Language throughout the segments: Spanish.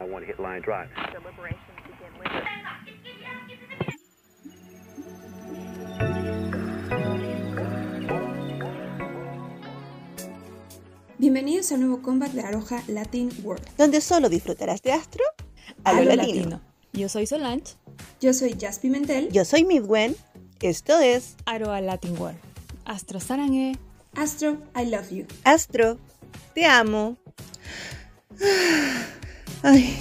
I want to hit line drive. Begin. Bienvenidos al nuevo comeback de Aroja Latin World. donde solo disfrutarás de astro a lo latino. Yo soy Solange, Yo soy Jazz Pimentel, Yo soy Midwen, esto es Aroa Latin World. Astro Sarangue, Astro, I love you. Astro, te amo. Ay,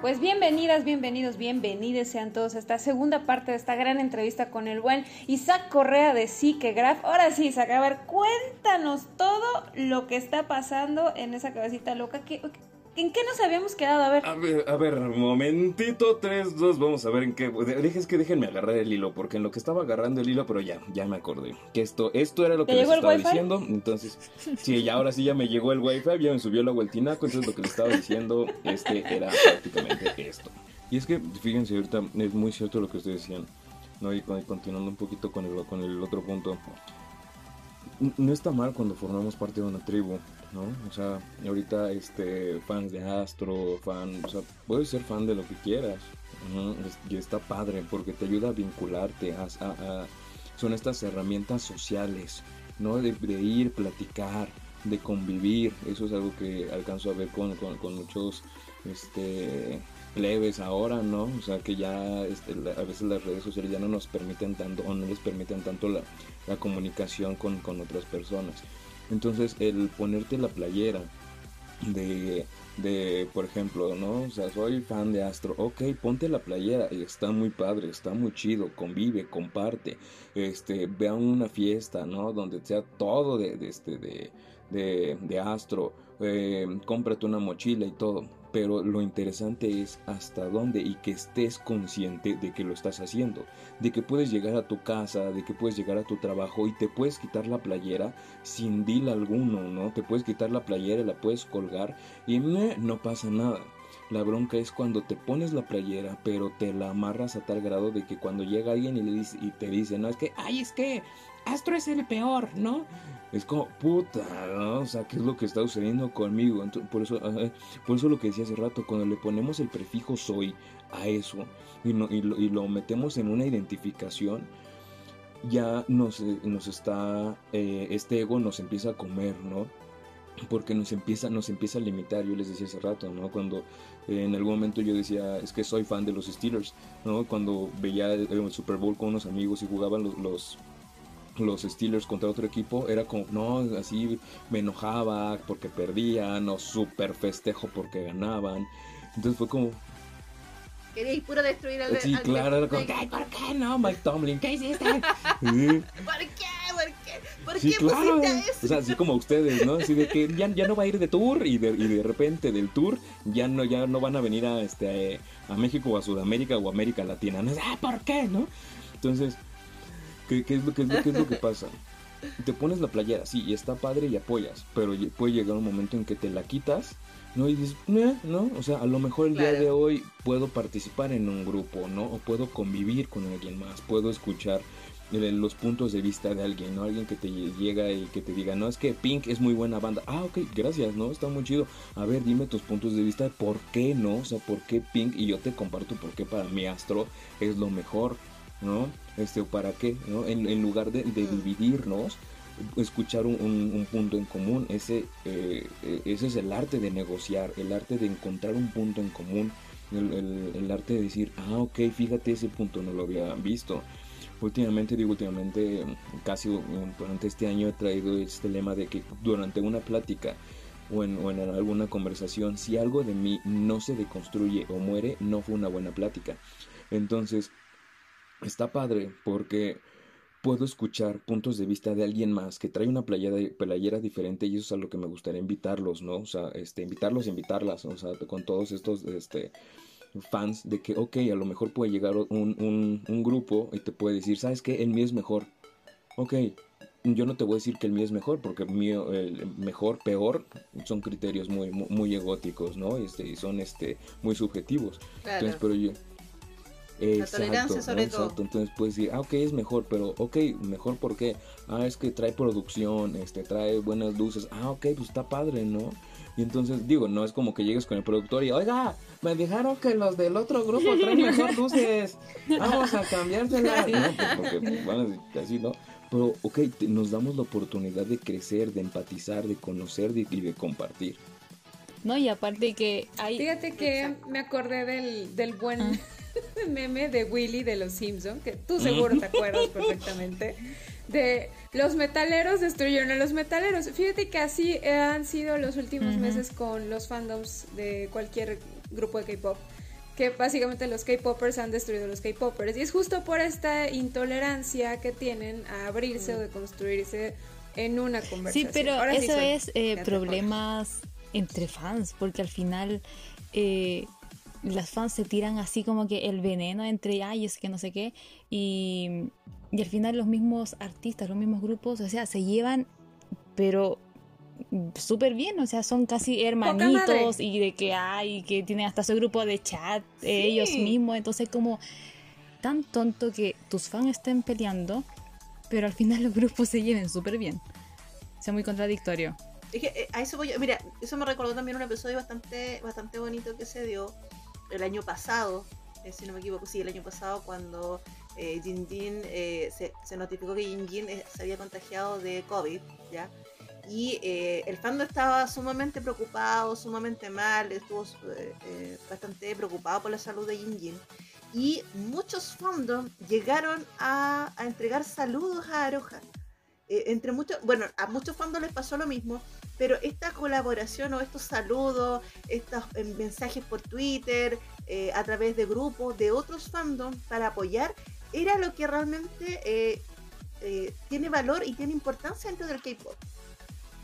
Pues bienvenidas, bienvenidos, bienvenidos sean todos a esta segunda parte de esta gran entrevista con el buen Isaac Correa de Psique Graph. Ahora sí, Isaac, a ver, cuéntanos todo lo que está pasando en esa cabecita loca. ¿Qué- ¿En qué nos habíamos quedado? A ver, A ver, a ver, momentito, 3, 2, vamos a ver en qué. de- Dejes que déjenme agarrar el hilo, porque en lo que estaba agarrando el hilo, pero ya, ya me acordé. Que esto, esto era lo que ¿Te les estaba diciendo. Entonces, sí, ya ahora sí ya me llegó el wifi, ya me subió la vueltinaco. Entonces lo que les estaba diciendo, este era prácticamente esto. Y es que, fíjense, ahorita es muy cierto lo que ustedes decían. ¿no? Y con- continuando un poquito con el, con el otro punto. No está mal cuando formamos parte de una tribu, ¿no? O sea, ahorita este fans de Astro, fan, o sea, puedes ser fan de lo que quieras. Y está padre porque te ayuda a vincularte, a, a- son estas herramientas sociales, ¿no? De, ir, platicar, de convivir. Eso es algo que alcanzo a ver con, con- muchos este, plebes ahora, ¿no? O sea, que ya este, a veces las redes sociales ya no nos permiten tanto o no les permiten tanto la, la comunicación con, con otras personas. Entonces, el ponerte la playera de, de, por ejemplo, ¿no? O sea, soy fan de Astro. Ok, ponte la playera está muy padre, está muy chido, convive, comparte, este, ve a una fiesta, ¿no? Donde sea todo de, de este, de, de, Astro, eh, cómprate una mochila y todo. Pero lo interesante es hasta dónde y que estés consciente de que lo estás haciendo, de que puedes llegar a tu casa, de que puedes llegar a tu trabajo y te puedes quitar la playera sin deal alguno, ¿no? Te puedes quitar la playera la puedes colgar y no pasa nada. La bronca es cuando te pones la playera, pero te la amarras a tal grado de que cuando llega alguien y, le dice, y te dice, no, es que, ay, es que Astro es el peor, ¿no? Es como, puta, ¿no? O sea, ¿qué es lo que está sucediendo conmigo? Entonces, por, eso, ajá, por eso lo que decía hace rato, cuando le ponemos el prefijo soy a eso y, lo, metemos en una identificación, ya nos, eh, nos está, eh, este ego nos empieza a comer, ¿no? Porque nos empieza, nos empieza a limitar, yo les decía hace rato, ¿no? Cuando eh, en algún momento yo decía, es que soy fan de los Steelers, ¿no? Cuando veía el, Super Bowl con unos amigos y jugaban los, los Steelers contra otro equipo, era como, no, así me enojaba porque perdían, o super festejo porque ganaban. Entonces fue como, Queréis puro destruir al sí, al- claro, era como. "Ay, ¿por qué no, Mike Tomlin? ¿Qué hiciste? Sí. ¿Por qué? ¿Por qué? ¿Por Sí, qué claro. eso? O sea, así como ustedes, ¿no? Así de que ya, ya no va a ir de tour y de, y de repente del tour ya no, ya no van a venir a, este, a México o a Sudamérica o a América Latina. ¿no? Ah, ¿por qué, no? Entonces, ¿qué, qué es lo, qué es lo- qué es lo que pasa? Te pones la playera, sí, y está padre y apoyas, pero puede llegar un momento en que te la quitas, ¿no? Y dices, ¿no? O sea, a lo mejor el día de hoy puedo participar en un grupo, ¿no? O puedo convivir con alguien más, puedo escuchar eh, los puntos de vista de alguien, ¿no? Alguien que te llega y que te diga, no, es que Pink es muy buena banda. Ah, ok, gracias, ¿no? Está muy chido. A ver, dime tus puntos de vista, ¿por qué no? O sea, ¿por qué Pink? Y yo te comparto por qué para mí Astro es lo mejor, ¿no? Este, ¿para qué? ¿no? En, en lugar de, de dividirnos, escuchar un, un- un punto en común, ese, eh, ese es el arte de negociar, el arte de encontrar un punto en común, el, el- el arte de decir, ah, ok, fíjate, ese punto no lo había visto. Últimamente, digo últimamente, casi eh, durante este año he traído este lema de que durante una plática o en, o en alguna conversación, si algo de mí no se deconstruye o muere, no fue una buena plática. Entonces, está padre porque puedo escuchar puntos de vista de alguien más que trae una playera, playera diferente y eso es a lo que me gustaría invitarlos, ¿no? O sea, este, invitarlos, invitarlas, o sea, con todos estos, este, fans de que, ok, a lo mejor puede llegar un, un, un grupo y te puede decir, ¿sabes qué? El mío es mejor. Ok, yo no te voy a decir que el mío es mejor, porque el mío, el mejor, peor, son criterios muy, muy, muy egóticos, ¿no? Este, y son este, muy subjetivos. Claro. Entonces, pero yo, Exacto, tolerancia sobre ¿no? todo. Exacto, entonces puedes decir, ah, ok, es mejor, pero ok, mejor ¿por qué? Ah, es que trae producción, este, trae buenas luces, ah, ok, pues está padre, ¿no? Y entonces, digo, no es como que llegues con el productor y, oiga, me dijeron que los del otro grupo traen mejor luces, vamos a cambiárselas. No, pues porque, pues, bueno, así, ¿no? Pero, ok, te- nos damos la oportunidad de crecer, de empatizar, de conocer de- y de compartir. No, y aparte que hay... Fíjate que me acordé del, del buen meme de Willy de los Simpson, que tú seguro te acuerdas perfectamente. De los metaleros destruyeron a los metaleros. Fíjate que así han sido los últimos meses con los fandoms de cualquier grupo de K-pop. Que básicamente los K-popers han destruido a los K-popers. Y es justo por esta intolerancia que tienen a abrirse o de construirse en una Sí, conversación. pero Ahora sí eso soy es eh, problemas entre fans, porque al final eh, las fans se tiran así como que el veneno entre ay, es que no sé qué, y, y al final los mismos artistas, los mismos grupos, o sea, se llevan, pero súper bien, o sea, son casi hermanitos y de que hay, que tienen hasta su grupo de chat eh, ellos mismos, entonces como tan tonto que tus fans estén peleando, pero al final los grupos se lleven súper bien. O sea, muy contradictorio. Es que eh, a eso voy yo. Mira, eso me recordó también un episodio bastante, bastante bonito que se dio el año pasado, eh, si no me equivoco, sí, el año pasado cuando eh, Jin Jin, eh, se, notificó que Jin Jin eh, se había contagiado de COVID, ¿ya? Y eh, el fandom estaba sumamente preocupado, sumamente mal, estuvo bastante preocupado por la salud de Jin Jin. Y muchos fandoms llegaron a, entregar saludos a Aroha. Entre muchos, bueno, a muchos fandoms les pasó lo mismo, pero esta colaboración o estos saludos, estos eh, mensajes por Twitter, eh, a través de grupos de otros fandoms para apoyar, era lo que realmente eh, tiene valor y tiene importancia dentro del K-pop.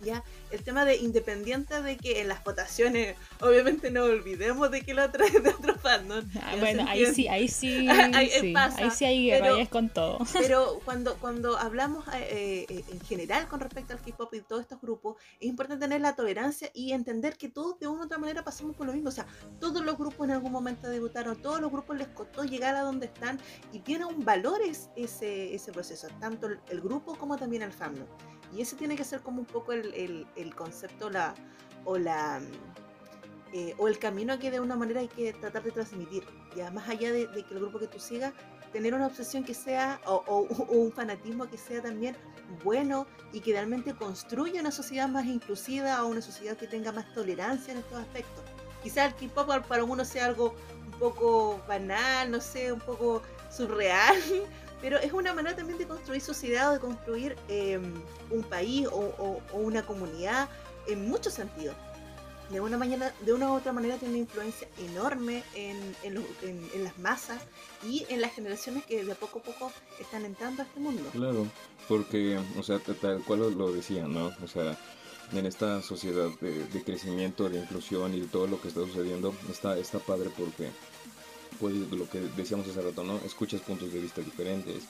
¿Ya? El tema de independiente de que en las votaciones, obviamente no olvidemos de que lo trae de otro fandom. Ah, bueno, ahí sí, ahí sí, Ahí sí, pasa, ahí sí hay guerra, pero- es con todo. Pero cuando, cuando hablamos eh, eh, en general con respecto al K-pop y todos estos grupos, es importante tener la tolerancia y entender que todos de una u otra manera pasamos por lo mismo. O sea, todos los grupos en algún momento debutaron, todos los grupos les costó llegar a donde están y tiene un valor es- ese, ese proceso, tanto el, el grupo como también el fandom. Y ese tiene que ser como un poco el, el- concepto la, o la eh, o el camino que de una manera hay que tratar de transmitir. Ya más allá de, que el grupo que tú sigas, tener una obsesión que sea, o, un fanatismo que sea también bueno y que realmente construya una sociedad más inclusiva o una sociedad que tenga más tolerancia en estos aspectos. Quizá el K-pop para uno sea algo un poco banal, no sé, un poco surreal, pero es una manera también de construir sociedad o de construir eh, un país o, o- o una comunidad en muchos sentidos. De una, mañana, de una u otra manera tiene una influencia enorme en, en en- en las masas y en las generaciones que de poco a poco están entrando a este mundo. Claro, porque, o sea, tal cual lo- decía, ¿no? O sea, en esta sociedad de, de crecimiento, de inclusión y todo lo que está sucediendo, está, está padre porque, pues, lo que decíamos hace rato, ¿no? Escuchas puntos de vista diferentes,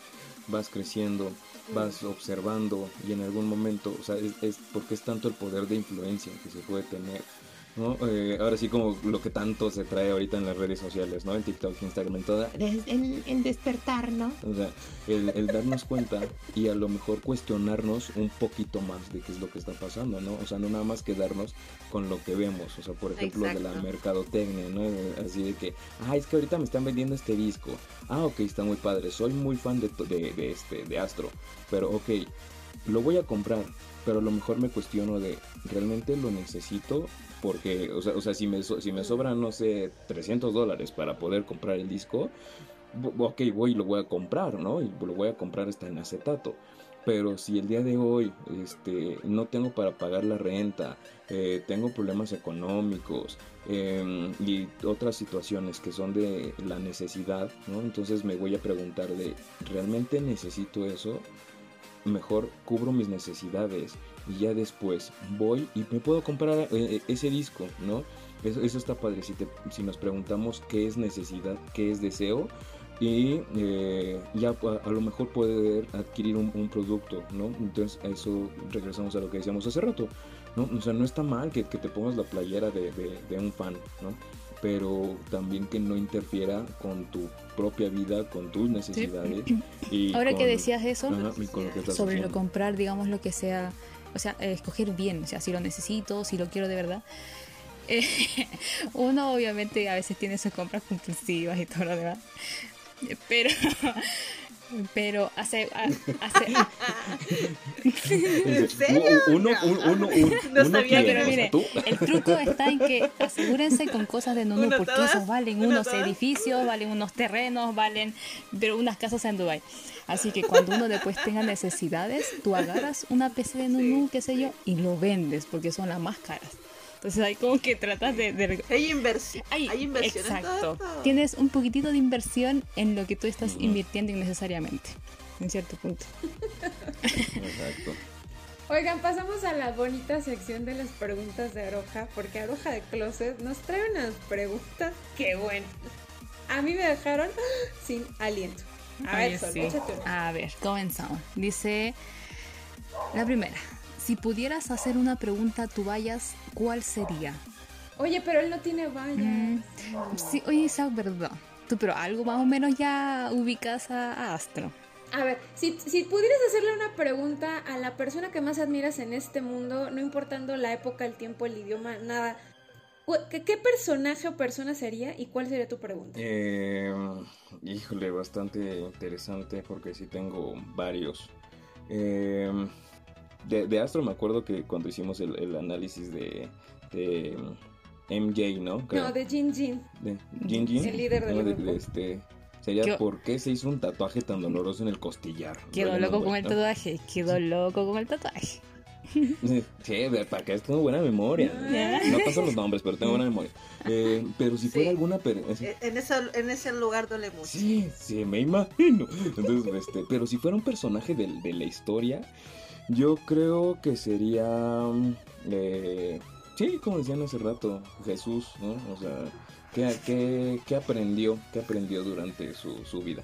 vas creciendo, vas observando y en algún momento, o sea, es, es porque es tanto el poder de influencia que se puede tener. ¿No? Eh, ahora sí como lo que tanto se trae ahorita en las redes sociales, ¿no? En TikTok, Instagram, en toda, El, el despertar, ¿no? o sea, el, el darnos cuenta y a lo mejor cuestionarnos un poquito más de qué es lo que está pasando, ¿no? O sea, no nada más quedarnos con lo que vemos, o sea, por ejemplo, de la Exacto. mercadotecnia, ¿no? Así de que, ah, es que ahorita me están vendiendo este disco. Ah, ok, está muy padre, soy muy fan de, to- de, de este, de Astro, pero ok, lo voy a comprar, pero a lo mejor me cuestiono de, ¿realmente lo necesito? Porque, o sea, o sea si, me, so- si me sobran, no sé, 300 dólares para poder comprar el disco, ok, voy y lo voy a comprar, ¿no? Y lo voy a comprar hasta en acetato. Pero si el día de hoy este, no tengo para pagar la renta, eh, tengo problemas económicos eh, y otras situaciones que son de la necesidad, ¿no? Entonces me voy a preguntar de, ¿realmente necesito eso? Mejor cubro mis necesidades y ya después voy y me puedo comprar eh, ese disco, ¿no? Eso, eso está padre. Si, te- si nos preguntamos qué es necesidad, qué es deseo, y eh, ya a, lo mejor poder adquirir un, un producto, ¿no? Entonces a eso regresamos a lo que decíamos hace rato, ¿no? O sea, no está mal que, que te pongas la playera de, de- de un fan, ¿no? Pero también que no interfiera con tu propia vida, con tus necesidades. Y Ahora que decías eso, Ajá, y con lo que estás sobre lo comprar, digamos, lo que sea, o sea, eh, escoger bien, o sea, si lo necesito, si lo quiero de verdad. Eh, uno obviamente a veces tiene sus compras compulsivas y todo lo demás, pero pero hace, ha- hace serio? Uno, un- uno, un- No uno sabía que pero mire, tú. el truco está en que asegúrense con cosas de Nunu, Uno porque todas, esos valen uno unos todas. edificios, valen unos terrenos, valen pero unas casas en Dubai. Así que cuando uno después tenga necesidades, tú agarras una PC de Nunu, qué sé yo, y lo vendes, porque son las más caras. Entonces ahí como que tratas de... de- Hay inversión. Ay, Hay inversión. en todo exacto. Tienes un poquitito de inversión en lo que tú estás invirtiendo innecesariamente, en cierto punto. Exacto. Oigan, pasamos a la bonita sección de las preguntas de Aroja, porque Aroja de Closet nos trae unas preguntas que bueno. A mí me dejaron sin aliento. A ver, Sol, sí. échate una. A ver, comenzamos. Dice la primera. Si pudieras hacer una pregunta a tu Vallas, ¿cuál sería? Oye, pero él no tiene vallas. Mm, Sí, oye, esa es verdad. Tú, pero algo más o menos ya ubicas a, a Astro. A ver, si, si pudieras hacerle una pregunta a la persona que más admiras en este mundo, no importando la época, el tiempo, el idioma, nada, ¿qué, qué personaje o persona sería y cuál sería tu pregunta? Eh, híjole, bastante interesante porque sí tengo varios. Eh, de, de Astro me acuerdo que cuando hicimos el, el análisis de, de MJ, ¿no? Creo. No, de Jin Jin. de Jin Jin. El líder del No, de- grupo. de este, sería ¿Qué- por qué se hizo un tatuaje tan doloroso en el costillar. Quedó loco con el ¿no? tatuaje. Quedó loco con el tatuaje. Sí, de- para que tengo buena memoria. No paso los nombres, pero tengo buena memoria. Eh, pero si fuera Sí. alguna... En- En ese, en ese lugar duele mucho. Sí, sí, me imagino. Entonces, este, pero si fuera un personaje de, de la historia, yo creo que sería, mm, eh, sí, como decían hace rato, Jesús, ¿no? O sea, ¿qué, qué, qué aprendió, qué aprendió durante su, su vida?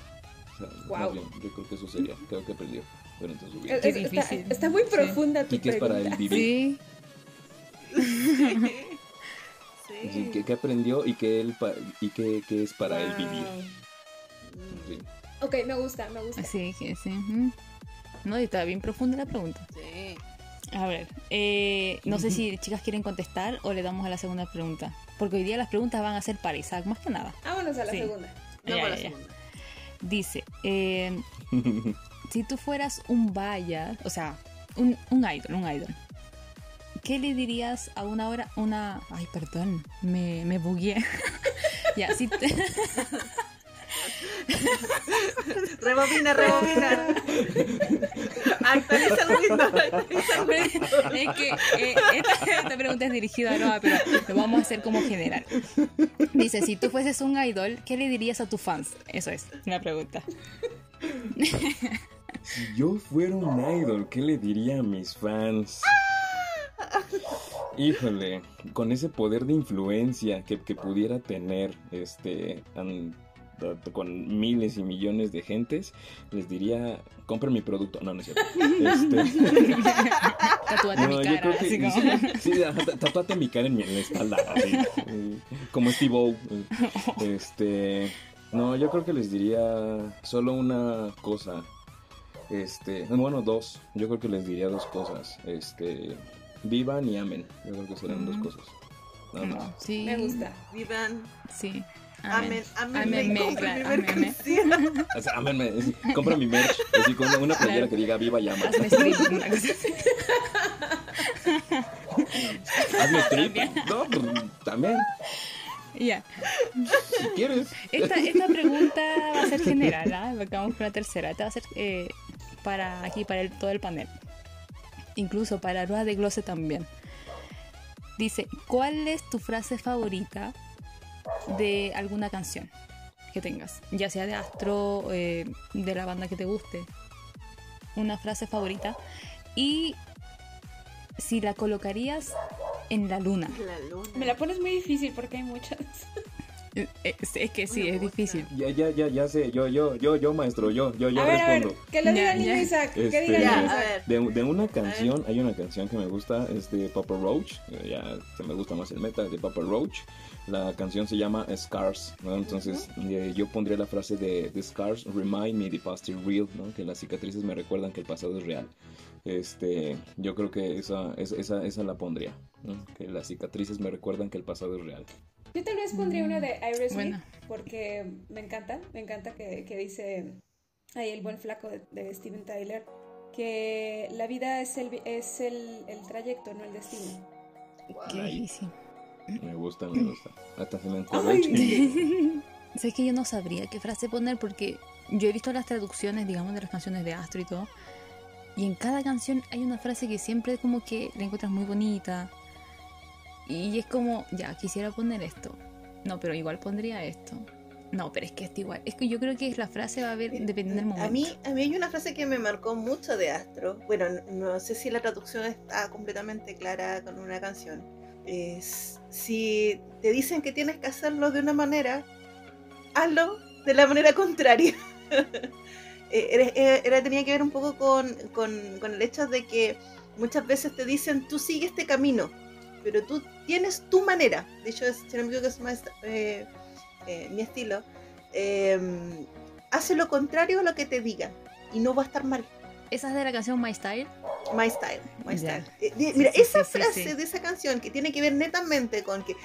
O sea, más Guau. bien, yo creo que eso sería, creo que aprendió durante su vida. Es- está, está muy Sí. profunda tu ¿Y qué es para él vivir? Sí, Sí. Sí, ¿qué, qué aprendió y qué, él pa- y qué, qué es para él vivir? Sí. Ok, me gusta, me gusta. sí, que sí. ujú. No, y está bien profunda la pregunta. Sí. A ver, eh, no sé si chicas quieren contestar o le damos a la segunda pregunta. Porque hoy día las preguntas van a ser para Isaac, más que nada. Vámonos a la Sí. segunda. No, Ya, para la ya, ya. segunda. Dice, eh, si tú fueras un vaya, o sea, un, un idol, un idol, ¿qué le dirías a una hora, una... Ay, perdón, me, me bugué. ya, si te- Rebobina, rebobina. Actualiza el Windows. actualiza el Windows. es que eh, esta, esta pregunta es dirigida a Noah, pero lo vamos a hacer como general. Dice, si tú fueses un idol, ¿qué le dirías a tus fans? Eso es la pregunta. Si yo fuera un idol, ¿qué le diría a mis fans? Híjole, con ese poder de influencia que, que pudiera tener, este, an- con miles y millones de gentes, les diría, compren mi producto. No, no es cierto. Este, Tatúate mi no, yo cara, creo que así como... sí, tatúate mi cara en, mi, en la espalda, así, eh, como Steve O. eh, Este, no, yo creo que les diría solo una cosa. Este, bueno, dos. Yo creo que les diría dos cosas. Este, vivan y amen. Yo creo que serán dos cosas. Nada más. Sí, Me gusta. Vivan. Sí. Primer ámenme. canción. O sea, ámenme, es- compra mi merch, así con una, una playera que diga viva y ama. Hazme strip, una cosa así. Hazme trip. No, pues, también, Ya. si quieres. Esta, esta pregunta va a ser general, ¿ah? Porque vamos con la tercera. Esta va a ser eh, para aquí, para el, todo el panel. Incluso para Rueda de Glose también. Dice, ¿cuál es tu frase favorita de alguna canción que tengas? Ya sea de Astro, eh, de la banda que te guste. Una frase favorita. Y si la colocarías en la luna. La luna. Me la pones muy difícil porque hay muchas. Es, es que sí, es difícil. Ya, ya, ya, ya sé, yo, yo, yo, yo, maestro, yo, yo, yo a ver, a ver, respondo. que lo diga Ya, el niño ya. Isaac. Que Este, diga Ya, a ver. De, de una canción, hay una canción que me gusta, es de Papa Roach, eh, ya se me gusta más el metal de Papa Roach. La canción se llama Scars, ¿no? Entonces eh, yo pondría la frase de, de Scars, remind me the past is real, ¿no? Que las cicatrices me recuerdan que el pasado es real. Este, yo creo que esa, esa, esa, esa la pondría, ¿no? Que las cicatrices me recuerdan que el pasado es real. Yo tal vez pondría una de Iris Buena. porque me encanta, me encanta que, que dice ahí el buen flaco de, de Steven Tyler que la vida es el es el, el trayecto, no el destino. Qué. Me gusta, me gusta. Hasta se me encourage. Sé que yo no sabría qué frase poner porque yo he visto las traducciones, digamos, de las canciones de Astro y todo. Y en cada canción hay una frase que siempre como que la encuentras muy bonita. Y es como, ya, quisiera poner esto. No, pero igual pondría esto. No, pero es que esto igual. Es que yo creo que la frase va a haber dependiendo del momento. A mí, a mí hay una frase que me marcó mucho de Astro. Bueno, no, no sé si la traducción está completamente clara con una canción. Es, si te dicen que tienes que hacerlo de una manera, hazlo de la manera contraria. Eh, era, era- era- tenía que ver un poco con, con- con el hecho de que muchas veces te dicen, tú sigue este camino, pero tú tienes tu manera. De hecho, es, si no me equivoco, es más, eh, eh, mi estilo. eh, hace lo contrario a lo que te digan y no va a estar mal. Esa es de la canción My Style. My style, my style. Eh, mira, sí, esa sí, sí, frase sí. de esa canción que tiene que ver netamente con que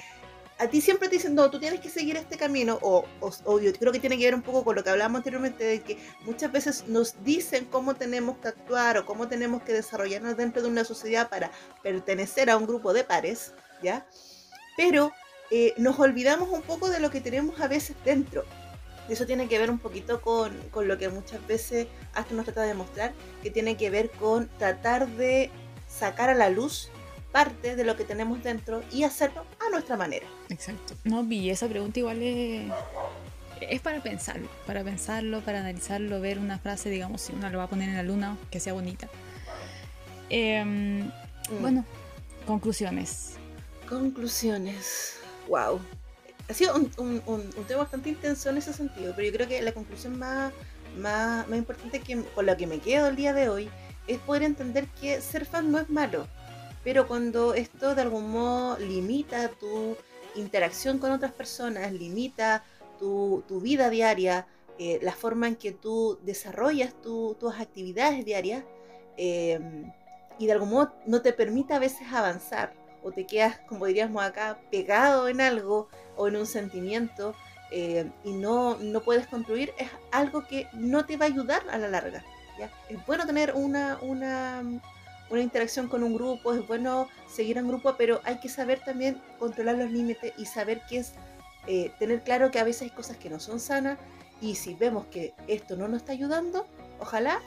a ti siempre te dicen, no, tú tienes que seguir este camino, o, o, creo que tiene que ver un poco con lo que hablábamos anteriormente, de que muchas veces nos dicen cómo tenemos que actuar o cómo tenemos que desarrollarnos dentro de una sociedad para pertenecer a un grupo de pares, ¿ya? Pero eh, nos olvidamos un poco de lo que tenemos a veces dentro. Eso tiene que ver un poquito con, con lo que muchas veces hasta nos trata de mostrar, que tiene que ver con tratar de sacar a la luz parte de lo que tenemos dentro y hacerlo a nuestra manera. Exacto. No, y esa pregunta igual es, es para pensarlo, para pensarlo, para analizarlo, ver una frase, digamos, si uno lo va a poner en la luna, que sea bonita. Em, Mm. Bueno, conclusiones. Conclusiones. Wow. Ha sido un, un- un- un tema bastante intenso en ese sentido, pero yo creo que la conclusión más, más, más importante que, con la que me quedo el día de hoy es poder entender que ser fan no es malo, pero cuando esto de algún modo limita tu interacción con otras personas, limita tu, tu vida diaria, eh, la forma en que tú desarrollas tu- tus actividades diarias, eh, y de algún modo no te permite a veces avanzar o te quedas, como diríamos acá, pegado en algo o en un sentimiento eh, y no, no puedes construir, es algo que no te va a ayudar a la larga. Es bueno tener una, una, una interacción con un grupo, es bueno seguir a un grupo, pero hay que saber también controlar los límites y saber qué es, eh, tener claro que a veces hay cosas que no son sanas y si vemos que esto no nos está ayudando, ojalá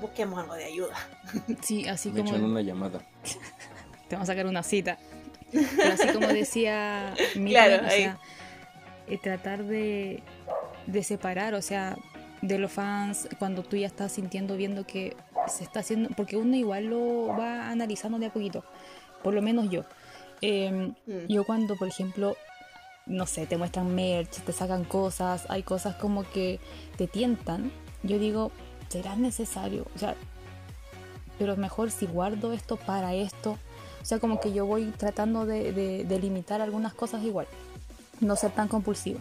busquemos algo de ayuda. Sí, así Me como echan una llamada. te vamos a sacar una cita. Pero así como decía Miriam, Claro, o sea, eh, tratar de, de separar, o sea, de los fans cuando tú ya estás sintiendo, viendo que se está haciendo, porque uno igual lo va analizando de a poquito, por lo menos yo. Eh, Mm. yo cuando, por ejemplo, no sé, te muestran merch, te sacan cosas, hay cosas como que te tientan, yo digo, ¿será necesario? O sea, pero mejor si guardo esto para esto. O sea, como que yo voy tratando de, de- de limitar algunas cosas igual, no ser tan compulsiva.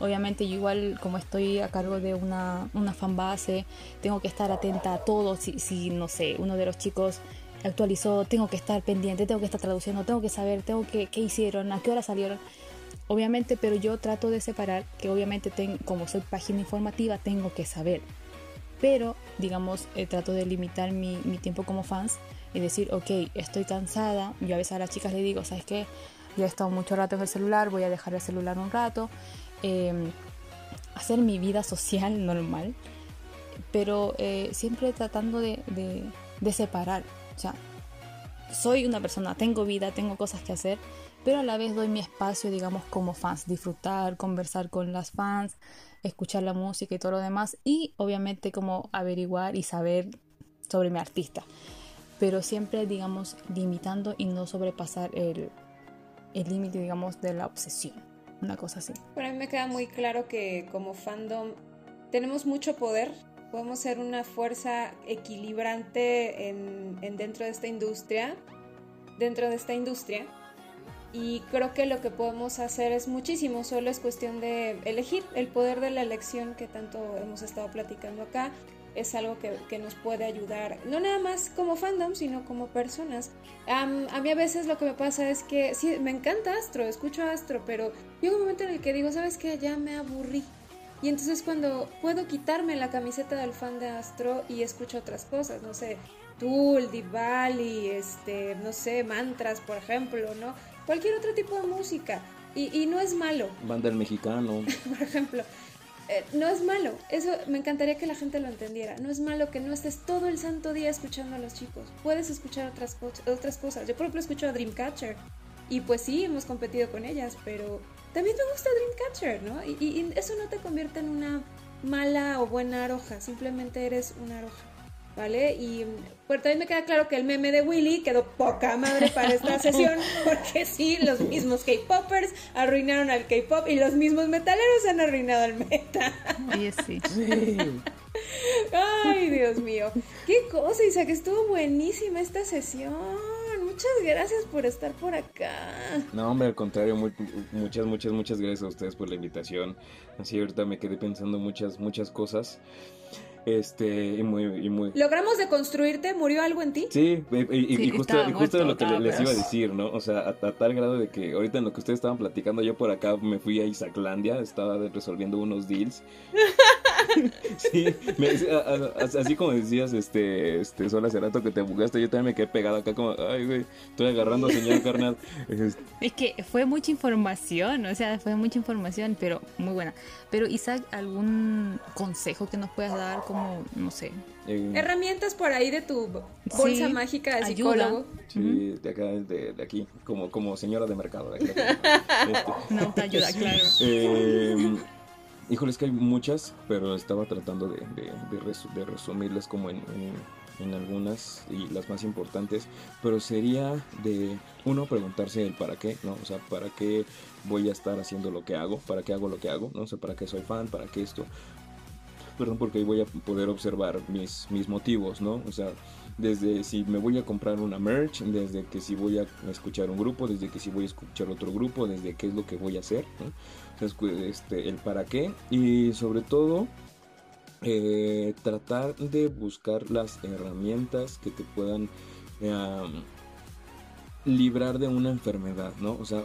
Obviamente yo igual como estoy a cargo de una, una fanbase, tengo que estar atenta a todo. Si, si, no sé, uno de los chicos actualizó, tengo que estar pendiente, tengo que estar traduciendo, tengo que saber, tengo que qué hicieron, a qué hora salieron. Obviamente, pero yo trato de separar que obviamente ten- como soy página informativa, tengo que saber. Pero, digamos, eh, trato de limitar mi, mi tiempo como fans y decir, ok, estoy cansada. Yo a veces a las chicas le digo, ¿sabes qué? Yo he estado mucho rato en el celular, voy a dejar el celular un rato. Eh, hacer mi vida social normal, pero eh, siempre tratando de, de- de separar. O sea, soy una persona, tengo vida, tengo cosas que hacer, pero a la vez doy mi espacio, digamos, como fans, disfrutar, conversar con las fans, escuchar la música y todo lo demás, y obviamente como averiguar y saber sobre mi artista, pero siempre, digamos, limitando y no sobrepasar el límite, digamos, de la obsesión. Una cosa así. Para mí me queda muy claro que como fandom tenemos mucho poder, podemos ser una fuerza equilibrante en, en dentro de esta industria, dentro de esta industria. Y creo que lo que podemos hacer es muchísimo, solo es cuestión de elegir el poder de la elección que tanto hemos estado platicando acá. Es algo que, que nos puede ayudar, no nada más como fandom, sino como personas. A mí a veces lo que me pasa es que sí, me encanta Astro, escucho Astro, pero llega un momento en el que digo, ¿sabes qué? Ya me aburrí. Y entonces cuando puedo quitarme la camiseta del fan de Astro y escucho otras cosas, no sé, Tool, Divali, este, no sé, mantras, por ejemplo, ¿no? Cualquier otro tipo de música. Y, y no es malo, Banda mexicano. por ejemplo. Eh, no es malo, eso me encantaría que la gente lo entendiera. No es malo que no estés todo el santo día escuchando a los chicos. Puedes escuchar otras, otras cosas. Yo, por ejemplo, escucho a Dreamcatcher. Y pues sí, hemos competido con ellas, pero también me gusta Dreamcatcher, ¿no? Y, y- y eso no te convierte en una mala o buena aroja, simplemente eres una aroja. ¿Vale? Y pero también me queda claro que el meme de Willy quedó poca madre para esta sesión, porque sí, los mismos K-Poppers arruinaron al K-Pop y los mismos metaleros han arruinado al meta. Oye, sí. Ay, Dios mío. Qué cosa, Isaac, estuvo buenísima esta sesión. Muchas gracias por estar por acá. No, hombre, al contrario, mu- muchas, muchas, muchas gracias a ustedes por la invitación. Así ahorita me quedé pensando muchas, muchas cosas. Este, y muy, y muy... ¿Logramos deconstruirte? ¿Murió algo en ti? Sí, y, y- Sí, y justo, justo de lo que les iba a decir, ¿no? O sea, a, a tal grado de que ahorita en lo que ustedes estaban platicando, yo por acá me fui a Isaclandia, estaba resolviendo unos deals. sí, me- a- a- a- así como decías, este, este, solo hace rato que te bugaste, yo también me quedé pegado acá como, ay, güey, estoy agarrando señal carnal. Es que fue mucha información, o sea, fue mucha información, pero muy buena. Pero Isaac, ¿algún consejo que nos puedas dar como, no sé? eh, Herramientas por ahí de tu bolsa Sí, mágica de ayuda. psicólogo. Sí, de acá, de, de aquí, como, como señora de mercado. De acá. Este, No, te ayuda, claro. Eh, híjole, es que hay muchas, pero estaba tratando de, de- de resu- de resumirlas como en, algunas y las más importantes. Pero sería de, uno, preguntarse el para qué, ¿no? O sea, ¿para qué voy a estar haciendo lo que hago? ¿Para qué hago lo que hago? ¿No? O ¿para qué soy fan? ¿Para qué esto? Perdón, porque ahí voy a poder observar mis, mis motivos, ¿no? O sea, desde si me voy a comprar una merch, desde que si voy a escuchar un grupo, desde que si voy a escuchar otro grupo, desde qué es lo que voy a hacer, ¿no? Este, el para qué y sobre todo eh, tratar de buscar las herramientas que te puedan eh, librar de una enfermedad, ¿no? O sea,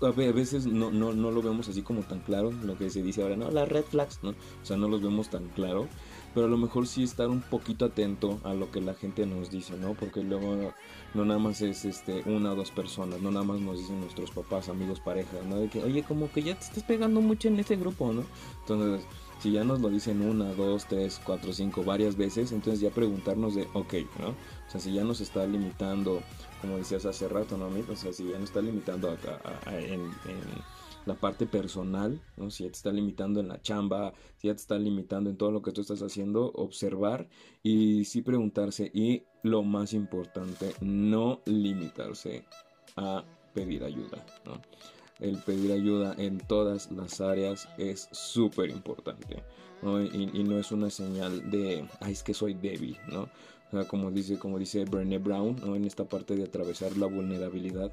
a ve- a veces no, no, no lo vemos así como tan claro, lo que se dice ahora, no, las red flags, ¿no? O sea, no los vemos tan claro, pero a lo mejor sí estar un poquito atento a lo que la gente nos dice, ¿no? Porque luego no nada más es este una o dos personas, no nada más nos dicen nuestros papás, amigos, parejas, ¿no? De que, oye, como que ya te estás pegando mucho en este grupo, ¿no? Entonces, si ya nos lo dicen una, dos, tres, cuatro, cinco, varias veces, entonces ya preguntarnos de, ok, ¿no? O sea, si ya nos está limitando, como decías hace rato, ¿no? Amit? O si ya nos está limitando acá, a- a- en, la parte personal, ¿no? Si ya te está limitando en la chamba, si ya te está limitando en todo lo que tú estás haciendo, observar y sí preguntarse y lo más importante, no limitarse a pedir ayuda, ¿no? El pedir ayuda en todas las áreas es súper importante, ¿no? Y, y no es una señal de, ay, es que soy débil, ¿no? Como dice, como dice Brené Brown, ¿no? En esta parte de atravesar la vulnerabilidad,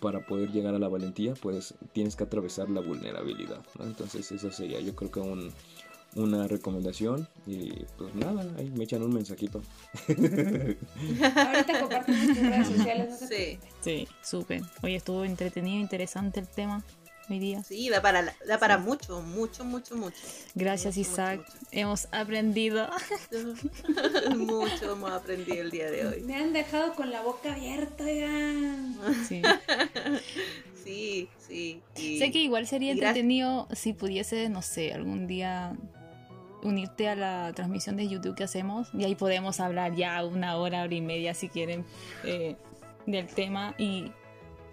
para poder llegar a la valentía, pues tienes que atravesar la vulnerabilidad, ¿no? Entonces eso sería yo creo que un, una recomendación y pues nada, ahí me echan un mensajito. Ahorita compartimos tus redes sociales. No Sí, Sí, súper. Oye, estuvo entretenido, interesante el tema hoy día. sí, da para, da para mucho, mucho, mucho, mucho. Gracias, Mucho, mucho, Isaac. Hemos aprendido. Mucho, hemos aprendido el día de hoy. Me han dejado con la boca abierta, oigan. Sí. Sí, sí. y- Sé que igual sería gracias- entretenido si pudiese, no sé, algún día unirte a la transmisión de YouTube que hacemos y ahí podemos hablar ya una hora, hora y media si quieren eh, del tema y,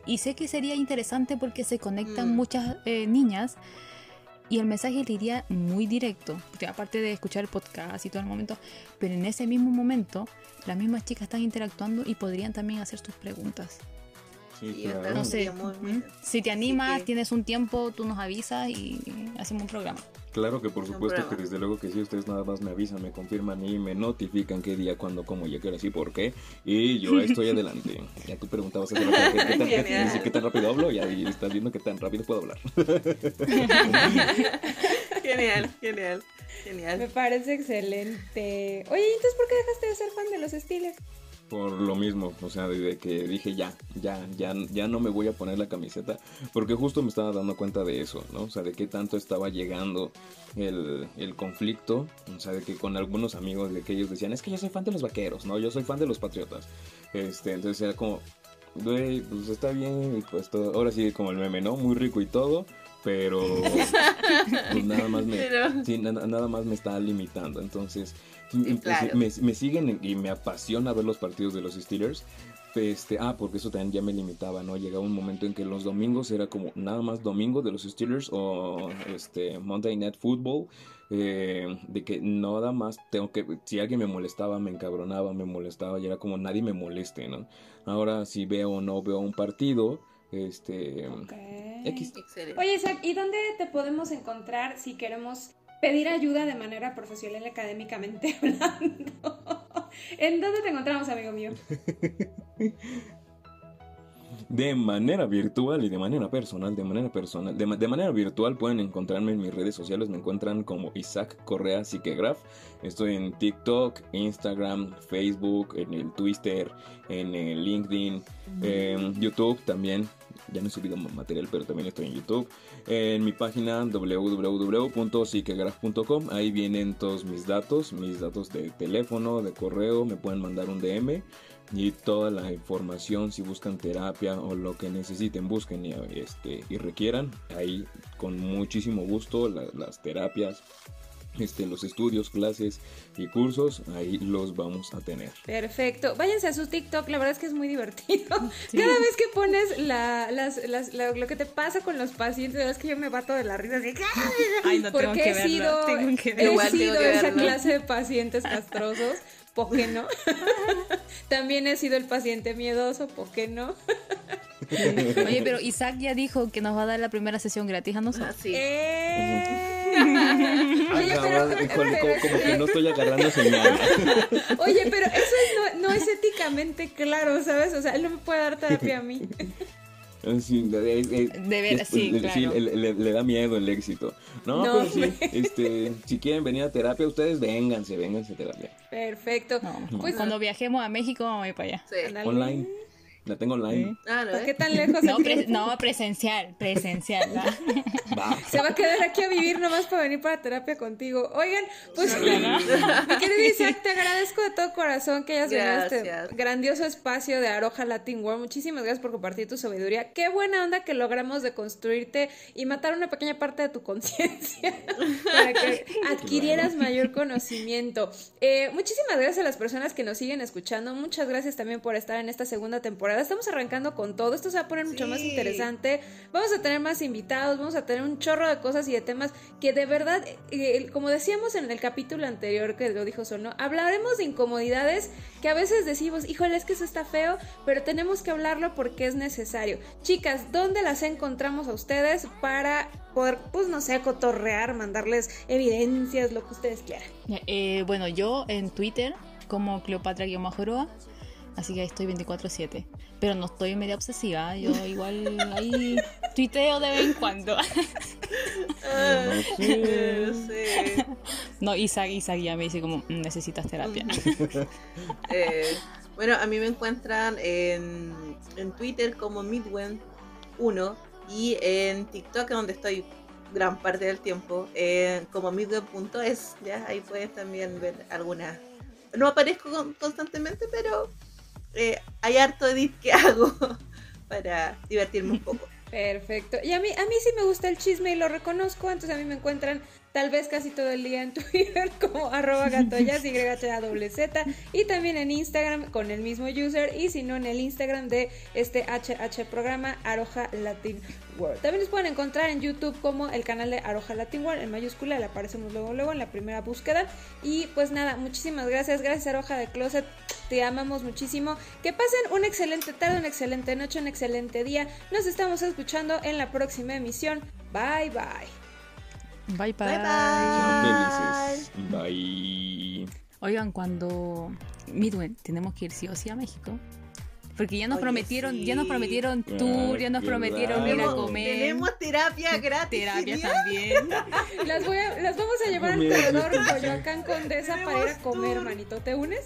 y sé que sería interesante porque se conectan Mm. muchas eh, niñas y el mensaje le iría muy directo, porque aparte de escuchar el podcast y todo el momento, pero en ese mismo momento las mismas chicas están interactuando y podrían también hacer sus preguntas. Sí, claro. No sé. Si te animas, que- tienes un tiempo, tú nos avisas y hacemos un programa. Claro que por supuesto que desde luego que sí, ustedes nada más me avisan, me confirman y me notifican qué día, cuándo, cómo y a qué hora sí, por qué. Y yo estoy adelante. Ya tú preguntabas hace rato, ¿qué, qué tan, qué- qué tan rápido hablo y ahí estás viendo qué tan rápido puedo hablar. Genial, genial, Me genial. parece excelente. Oye, ¿y entonces por qué dejaste de ser fan de los Steelers? Por lo mismo, o sea, desde que dije ya, ya, ya, ya no me voy a poner la camiseta, porque justo me estaba dando cuenta de eso, ¿no? O sea, de qué tanto estaba llegando el, el conflicto, o sea, de que con algunos amigos de que ellos decían, es que yo soy fan de los vaqueros, ¿no? Yo soy fan de los patriotas. Este, entonces era como, güey, pues está bien, y pues todo, ahora sí como el meme, ¿no? Muy rico y todo, pero pues nada más me, Pero- sí, na- nada más me está limitando, entonces Sí, me- claro. me, me siguen y me apasiona ver los partidos de los Steelers. Este, ah, porque eso también ya me limitaba, ¿no? Llegaba un momento en que los domingos era como nada más domingo de los Steelers o este Monday Night Football. eh, de que nada más tengo que, si alguien me molestaba, me encabronaba, me molestaba y era como nadie me moleste, ¿no? Ahora si veo o no veo un partido, este... Ok. X. Excelente. Oye, Isaac, ¿y dónde te podemos encontrar si queremos pedir ayuda de manera profesional y académicamente hablando? ¿En dónde te encontramos, amigo mío? De manera virtual y de manera personal, de manera personal, de, ma- de manera virtual pueden encontrarme en mis redes sociales, me encuentran como Isaac Correa Psiquegraph. Estoy en TikTok, Instagram, Facebook, en el Twitter, en el LinkedIn, en YouTube también. Ya no he subido ma- material, pero también estoy en YouTube. En mi página www.psiquegraph.com, ahí vienen todos mis datos, mis datos de teléfono, de correo, me pueden mandar un DM y toda la información si buscan terapia o lo que necesiten busquen y, este, y requieran ahí con muchísimo gusto la- las terapias este, los estudios clases y cursos ahí los vamos a tener Perfecto. Váyanse a su TikTok, la verdad es que es muy divertido. Sí. Cada vez que pones la, las, las- la- lo que te pasa con los pacientes, la verdad es que yo me bato de la risa así. Ay, no, tengo porque que he verlo, sido, tengo que he verlo. Sido que esa verlo. clase de pacientes castrosos. ¿Por qué no? También he sido el paciente miedoso, ¿por qué no? Oye, pero Isaac ya dijo que nos va a dar la primera sesión gratis a nosotros. Así. Eh. Ay, pero, como, como que no estoy agarrando señal Oye, pero eso es- no, no es éticamente claro, ¿sabes? O sea, él no me puede dar terapia a mí. Sí, eh, eh, De veras, sí, le- claro. le, le- le da miedo el éxito no, No, pero sí, este, si quieren venir a terapia ustedes vénganse vénganse a terapia Perfecto. No, Pues, cuando viajemos a México vamos a ir para allá. Online la tengo online Ah, no, ¿Para ¿eh? qué tan lejos? No, pre- no presencial, presencial. ¿va? Se va a quedar aquí a vivir nomás para venir para terapia contigo. Oigan, pues mi querido Isaac, te agradezco de todo corazón que hayas venido a este grandioso espacio de Aroja Latin World. Muchísimas gracias por compartir tu sabiduría. Qué buena onda que logramos deconstruirte y matar una pequeña parte de tu conciencia para que adquirieras mayor conocimiento. Eh, muchísimas gracias a las personas que nos siguen escuchando. Muchas gracias también por estar en esta segunda temporada. Estamos arrancando con todo. Esto se va a poner mucho más interesante. Vamos a tener más invitados, vamos a tener un chorro de cosas y de temas que de verdad, eh, como decíamos en el capítulo anterior que lo dijo Sono, hablaremos de incomodidades que a veces decimos, híjole, es que eso está feo, pero tenemos que hablarlo porque es necesario. Chicas, ¿dónde las encontramos a ustedes para poder, pues no sé, cotorrear, mandarles evidencias, lo que ustedes quieran? Eh, bueno, yo en Twitter como Cleopatra-Roa, así que ahí estoy 24/7. Pero no estoy media obsesiva, yo igual ahí tuiteo de vez en cuando. Ah, No sé. no sé. No, Isaac, Isaac ya me dice como, "Mm, necesitas terapia. Eh, bueno, a mí me encuentran en, en Twitter como Midwen1 y en TikTok, donde estoy gran parte del tiempo, eh, como midwen.es. ¿ya? Ahí puedes también ver algunas. No aparezco con- constantemente, pero eh, hay harto edit que hago para divertirme un poco. Perfecto. Y a mí, a mí sí me gusta el chisme y lo reconozco, entonces a mí me encuentran tal vez casi todo el día en Twitter como arroba gatoyas, z y también en Instagram con el mismo user y si no en el Instagram de este HH programa Aroja Latin World. También nos pueden encontrar en YouTube como el canal de Aroja Latin World en mayúscula, le aparecemos luego luego en la primera búsqueda y pues nada, muchísimas gracias, gracias Aroja de Closet, te amamos muchísimo, que pasen una excelente tarde, una excelente noche, un excelente día, nos estamos escuchando en la próxima emisión, bye bye. Bye bye. Bye, bye. Felices. Bye. Oigan, cuando Midway tenemos que ir sí o sí a México. Porque ya nos Oye, prometieron, ya nos prometieron tour, ya nos prometieron ir a comer. Tenemos terapia gratis. terapia genial. también. Las, voy a- las vamos a llevar al corredor yo- Coyoacán Condesa para ir a comer, tour. manito. ¿Te unes?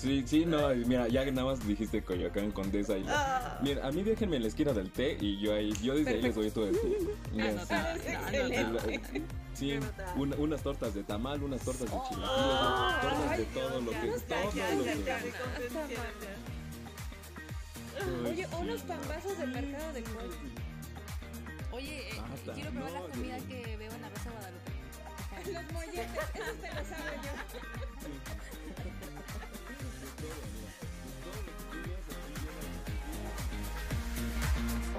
Sí, sí, no, mira, ya nada más dijiste Coyoacán, Condesa y... Ah. Mira, a mí déjenme en la esquina del té y yo ahí, yo desde ahí les doy todo el Anotado, sí. una- unas tortas de tamal, unas tortas de chilaquiles, unas tortas de todo lo que... Todo lo que... Oye, unos pambazos del mercado de Col. Oye, eh, Basta, quiero probar no, la comida yo- que veo en la Rosa Guadalupe. Los molletes, esos te los hago yo.